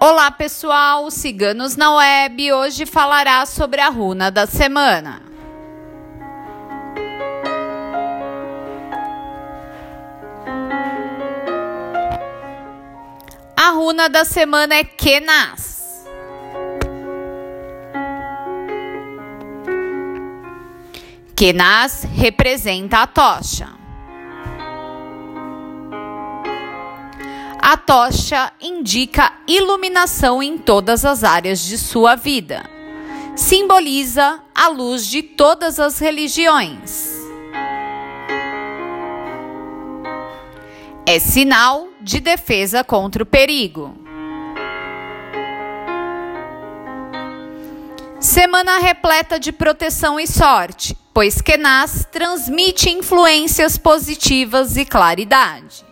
Olá pessoal, Ciganos na Web hoje falará sobre a runa da semana. A runa da semana é Kenas. Kenas representa a tocha. A tocha indica iluminação em todas as áreas de sua vida. Simboliza a luz de todas as religiões. É sinal de defesa contra o perigo. Semana repleta de proteção e sorte, pois Kenas transmite influências positivas e claridade.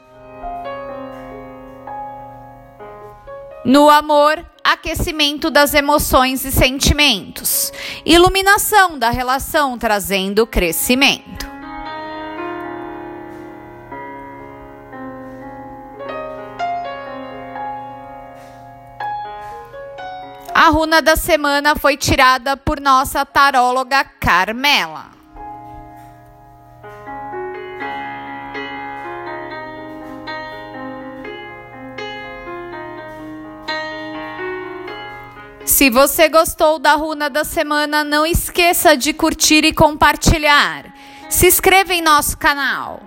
No amor, aquecimento das emoções e sentimentos, iluminação da relação trazendo crescimento. A runa da semana foi tirada por nossa taróloga Carmela. Se você gostou da runa da semana, não esqueça de curtir e compartilhar. Se inscreva em nosso canal.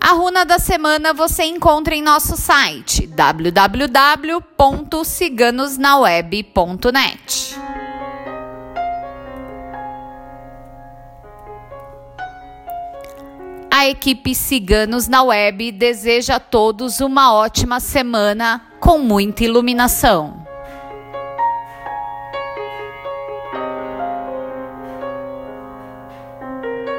A runa da semana você encontra em nosso site www.ciganosnaweb.net. A equipe Ciganos na Web deseja a todos uma ótima semana com muita iluminação.